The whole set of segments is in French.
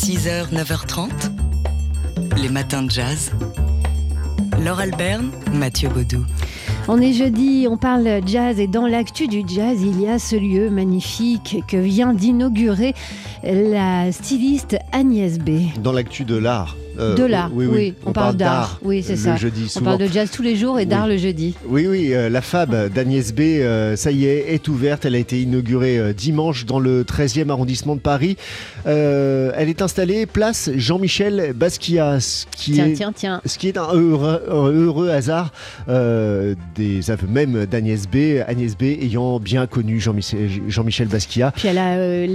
6h, 9h30, les matins de jazz. Laure Alberne, Mathieu Baudou. On est jeudi, on parle jazz et dans l'actu du jazz, il y a ce lieu magnifique que vient d'inaugurer la styliste Agnès B. Dans l'actu de l'art. Euh, de l'art, oui, On, parle d'art, oui, c'est ça. Jeudi, on parle de jazz tous les jours et d'art le jeudi. Oui, oui, euh, la Fab d'Agnès B, euh, ça y est, est ouverte. Elle a été inaugurée dimanche dans le 13e arrondissement de Paris. elle est installée place Jean-Michel Basquiat, ce qui tiens, est, tiens, tiens. Ce qui est un heureux, hasard des aveux même d'Agnès B. Agnès B ayant bien connu Jean-Michel Jean Basquiat. Puis elle a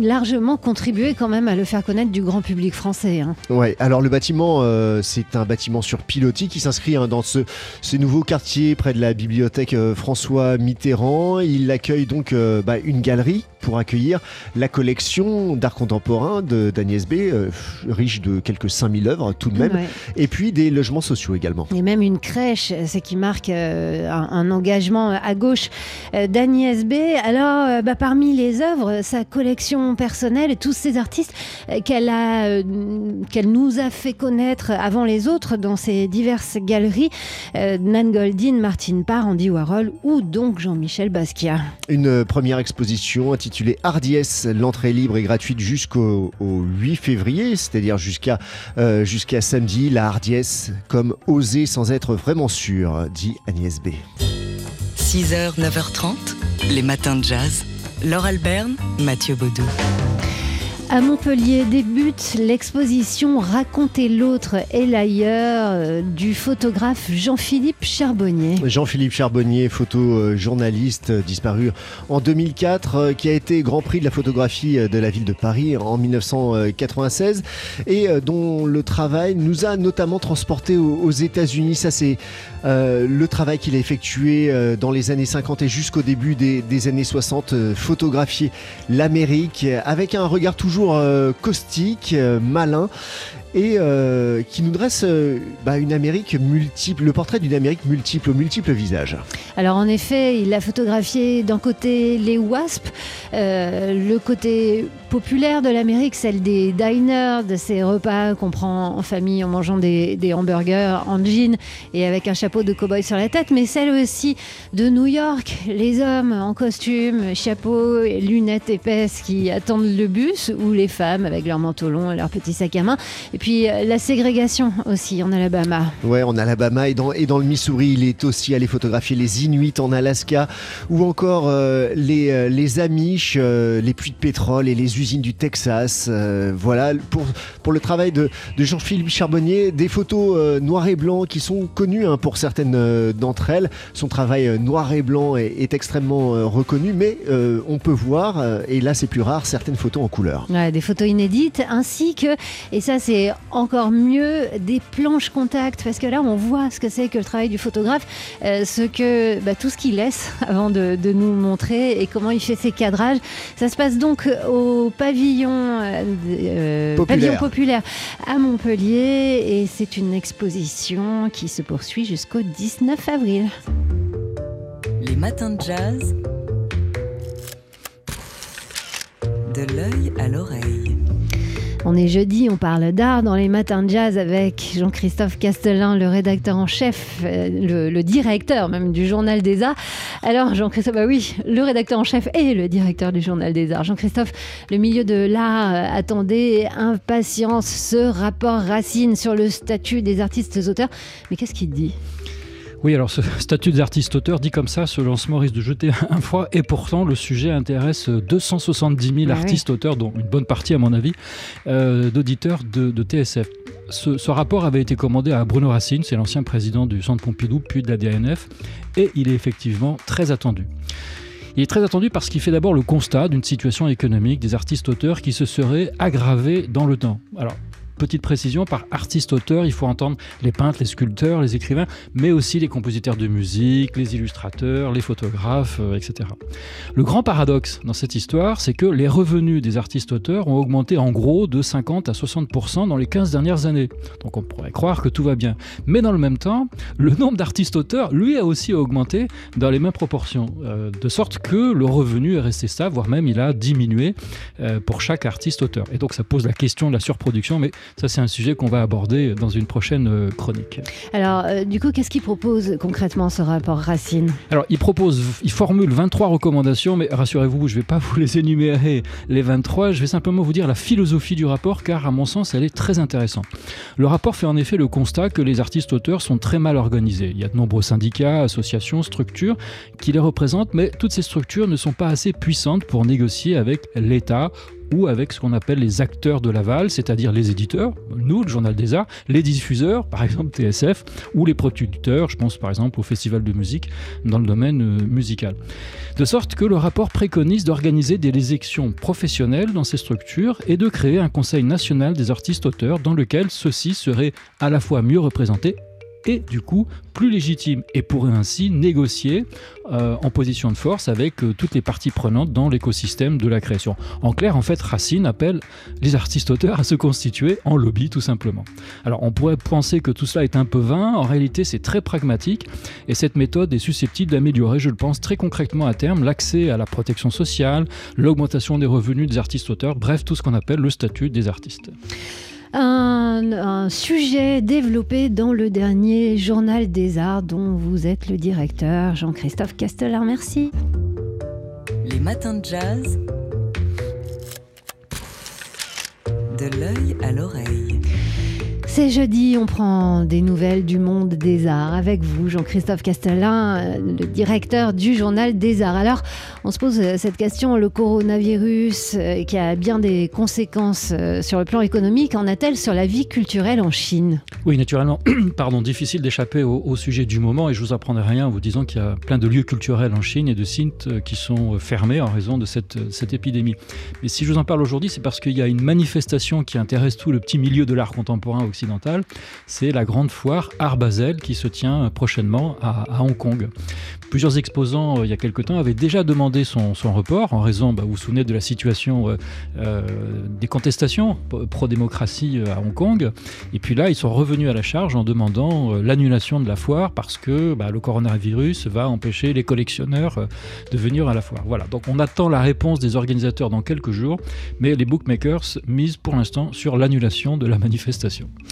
largement contribué quand même à le faire connaître du grand public français. Hein. Ouais, alors le bâtiment, euh, c'est un bâtiment sur pilotis qui s'inscrit hein, dans ce, ce, nouveau quartier près de la bibliothèque euh, François Mitterrand. Il accueille donc euh, bah, une galerie pour accueillir la collection d'art contemporain d'Agnès B, riche de quelques 5000 œuvres tout de même, et puis des logements sociaux également. Et même une crèche, ce qui marque un, engagement à gauche d'Agnès B. Alors, bah, parmi les œuvres, sa collection personnelle et tous ces artistes qu'elle a, qu'elle nous a fait connaître avant les autres dans ses diverses galeries, euh, Nan Goldin, Martine Parr, Andy Warhol ou donc Jean-Michel Basquiat. Une première exposition intitulée Hardiesse, l'entrée libre et gratuite jusqu'au 8 février, c'est-à-dire jusqu'à euh, jusqu'à samedi, la hardiesse comme oser sans être vraiment sûr, dit Agnès B. 6h, 9h30, les matins de jazz. Laure Alberne, Mathieu Baudou. À Montpellier débute l'exposition Raconter l'autre et l'ailleurs euh, du photographe Jean-Philippe Charbonnier. Jean-Philippe Charbonnier, photojournaliste euh, disparu en 2004, euh, qui a été Grand Prix de la photographie de la ville de Paris en 1996 et dont le travail nous a notamment transporté aux États-Unis. Ça, c'est le travail qu'il a effectué dans les années 50 et jusqu'au début des, des, années 60, photographier l'Amérique avec un regard toujours euh, caustique, euh, malin et euh, qui nous dresse bah, une Amérique multiple, le portrait d'une Amérique multiple, aux multiples visages. Alors en effet, il a photographié d'un côté les wasps, le côté populaire de l'Amérique, celle des diners, de ces repas qu'on prend en famille en mangeant des, hamburgers en jean et avec un chapeau de cow-boy sur la tête, mais celle aussi de New York, les hommes en costume, chapeau, lunettes épaisses qui attendent le bus, ou les femmes avec leurs manteaux longs et leurs petits sacs à main. Euh, la ségrégation aussi en Alabama. Ouais, en Alabama et dans, et dans le Missouri, il est aussi allé photographier les Inuits en Alaska, ou encore euh, les, euh, les Amish, les puits de pétrole et les usines du Texas. Euh, voilà, pour, pour le travail de, Jean-Philippe Charbonnier, des photos euh, noir et blanc qui sont connues hein, pour certaines d'entre elles. Son travail noir et blanc est, extrêmement reconnu, mais on peut voir, et là c'est plus rare, certaines photos en couleur. des photos inédites, ainsi que, et ça c'est encore mieux, des planches contact, parce que là on voit ce que c'est que le travail du photographe, ce que bah, tout ce qu'il laisse avant de, de, nous montrer et comment il fait ses cadrages. Ça se passe donc au pavillon, euh, euh, populaire. pavillon populaire à Montpellier et c'est une exposition qui se poursuit jusqu'au 19 avril. Les matins de jazz. De l'œil à l'oreille. On est jeudi, on parle d'art dans les matins de jazz avec Jean-Christophe Castelin, le rédacteur en chef, euh, le, directeur même du Journal des Arts. Alors Jean-Christophe, bah oui, le rédacteur en chef et le directeur du Journal des Arts. Jean-Christophe, le milieu de l'art euh, attendait impatience ce rapport Racine sur le statut des artistes auteurs. Mais qu'est-ce qu'il dit? Oui, alors ce statut des artistes-auteurs dit comme ça, ce lancement risque de jeter un froid, et pourtant le sujet intéresse 270 000 artistes-auteurs, dont une bonne partie à mon avis, euh, d'auditeurs de, TSF. Ce, rapport avait été commandé à Bruno Racine, c'est l'ancien président du Centre Pompidou, puis de la DNF, et il est effectivement très attendu. Il est très attendu parce qu'il fait d'abord le constat d'une situation économique des artistes-auteurs qui se serait aggravée dans le temps. Alors, petite précision, par artiste-auteur, il faut entendre les peintres, les sculpteurs, les écrivains, mais aussi les compositeurs de musique, les illustrateurs, les photographes, euh, etc. Le grand paradoxe dans cette histoire, c'est que les revenus des artistes-auteurs ont augmenté en gros de 50 à 60% dans les 15 dernières années. Donc on pourrait croire que tout va bien. Mais dans le même temps, le nombre d'artistes-auteurs, lui, a aussi augmenté dans les mêmes proportions, euh, de sorte que le revenu est resté stable, voire même il a diminué euh, pour chaque artiste-auteur. Et donc ça pose la question de la surproduction, mais ça c'est un sujet qu'on va aborder dans une prochaine euh, chronique. Alors du coup, qu'est-ce qu'il propose concrètement ce rapport Racine? Alors il propose, il formule 23 recommandations, mais rassurez-vous, je ne vais pas vous les énumérer les 23, je vais simplement vous dire la philosophie du rapport, car à mon sens, elle est très intéressante. Le rapport fait en effet le constat que les artistes-auteurs sont très mal organisés. Il y a de nombreux syndicats, associations, structures qui les représentent, mais toutes ces structures ne sont pas assez puissantes pour négocier avec l'État ou avec ce qu'on appelle les acteurs de l'aval, c'est-à-dire les éditeurs, nous, le Journal des Arts, les diffuseurs, par exemple TSF, ou les producteurs, je pense par exemple au Festival de musique dans le domaine euh, musical. De sorte que le rapport préconise d'organiser des élections professionnelles dans ces structures et de créer un Conseil national des artistes auteurs dans lequel ceux-ci seraient à la fois mieux représentés et du coup plus légitime et pourrait ainsi négocier euh, en position de force avec euh, toutes les parties prenantes dans l'écosystème de la création. En clair, en fait, Racine appelle les artistes-auteurs à se constituer en lobby tout simplement. Alors on pourrait penser que tout cela est un peu vain, en réalité c'est très pragmatique et cette méthode est susceptible d'améliorer, je le pense, très concrètement à terme l'accès à la protection sociale, l'augmentation des revenus des artistes-auteurs, bref tout ce qu'on appelle le statut des artistes un, sujet développé dans le dernier journal des arts dont vous êtes le directeur, Jean-Christophe Castellar. Merci. Les matins de jazz. De l'œil à l'oreille. C'est jeudi, on prend des nouvelles du monde des arts avec vous, Jean-Christophe Castellin, euh, le directeur du journal des arts. Alors, on se pose euh, cette question, le coronavirus euh, qui a bien des conséquences sur le plan économique, en a-t-elle sur la vie culturelle en Chine? Oui, naturellement, pardon, difficile d'échapper au, sujet du moment et je vous apprendrai rien en vous disant qu'il y a plein de lieux culturels en Chine et de sites qui sont fermés en raison de cette, cette épidémie. Mais si je vous en parle aujourd'hui, c'est parce qu'il y a une manifestation qui intéresse tout le petit milieu de l'art contemporain occidental c'est la grande foire Art Basel qui se tient prochainement à, Hong Kong. Plusieurs exposants, euh, il y a quelque temps, avaient déjà demandé son, report en raison, bah, vous vous souvenez de la situation euh, euh, des contestations pro-démocratie à Hong Kong. Et puis là, ils sont revenus à la charge en demandant l'annulation de la foire parce que bah, le coronavirus va empêcher les collectionneurs de venir à la foire. Voilà, donc on attend la réponse des organisateurs dans quelques jours, mais les bookmakers misent pour l'instant sur l'annulation de la manifestation.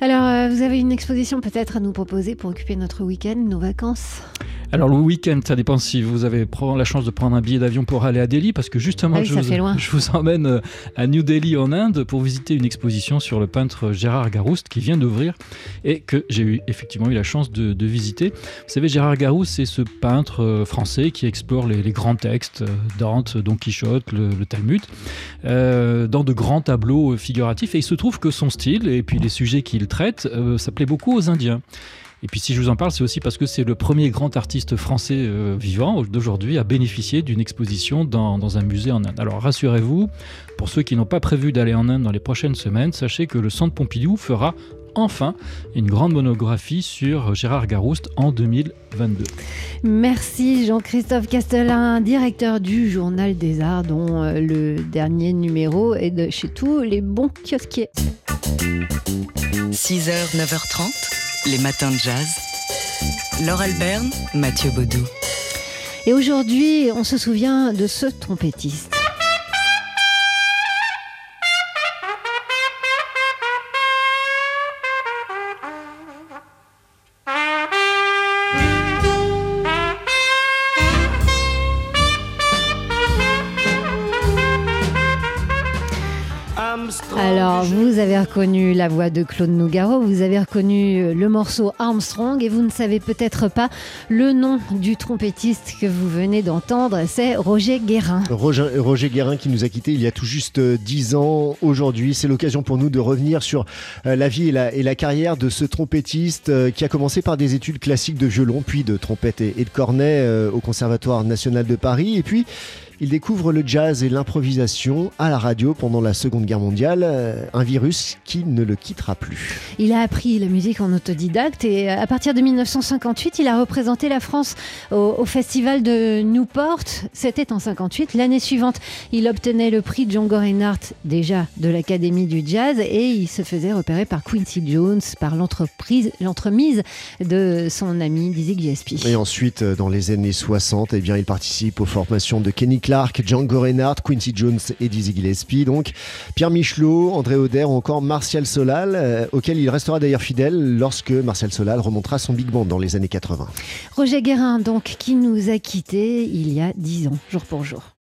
Alors, euh, vous avez une exposition peut-être à nous proposer pour occuper notre week-end, nos vacances alors le week-end, ça dépend si vous avez la chance de prendre un billet d'avion pour aller à Delhi, parce que justement, ah je, vous, je, vous, emmène euh, à New Delhi en Inde pour visiter une exposition sur le peintre Gérard Garouste qui vient d'ouvrir et que j'ai eu, effectivement eu la chance de, visiter. Vous savez, Gérard Garouste, c'est ce peintre euh, français qui explore les, grands textes, Dante, Don Quichotte, le, Talmud, dans de grands tableaux figuratifs. Et il se trouve que son style et puis les sujets qu'il traite, ça plaît beaucoup aux Indiens. Et puis si je vous en parle, c'est aussi parce que c'est le premier grand artiste français euh, vivant d'aujourd'hui à bénéficier d'une exposition dans, un musée en Inde. Alors rassurez-vous, pour ceux qui n'ont pas prévu d'aller en Inde dans les prochaines semaines, sachez que le Centre Pompidou fera enfin une grande monographie sur Gérard Garouste en 2022. Merci Jean-Christophe Castellin, directeur du Journal des Arts, dont euh, le dernier numéro est de chez tous les bons kiosquiers. 6h, 9h30 les matins de jazz. Laure Alberne, Mathieu Baudou. Et aujourd'hui, on se souvient de ce trompettiste. Alors, vous avez reconnu la voix de Claude Nougaro, vous avez reconnu le morceau Armstrong et vous ne savez peut-être pas le nom du trompettiste que vous venez d'entendre, c'est Roger Guérin. Roger, Guérin qui nous a quittés il y a tout juste 10 ans. Aujourd'hui, c'est l'occasion pour nous de revenir sur euh, la vie et la, carrière de ce trompettiste euh, qui a commencé par des études classiques de violon, puis de trompette et, de cornet euh, au Conservatoire national de Paris, et puis Il découvre le jazz et l'improvisation à la radio pendant la Seconde Guerre mondiale, euh, un virus qui ne le quittera plus. Il a appris la musique en autodidacte et à partir de 1958, il a représenté la France au, festival de Newport. C'était en 58. L'année suivante, il obtenait le prix Django Reinhardt, déjà de l'Académie du Jazz, et il se faisait repérer par Quincy Jones, par l'entreprise, l'entremise de son ami Dizzy Gillespie. Et ensuite, euh, dans les années 60, eh bien, il participe aux formations de Kenny Clark, Django Reinhardt, Quincy Jones et Dizzy Gillespie. Donc, Pierre Michelot, André Auder ou encore Martial Solal, euh, auquel il restera d'ailleurs fidèle lorsque Martial Solal remontera son big band dans les années 80. Roger Guérin, donc, qui nous a quittés il y a 10 ans, jour pour jour.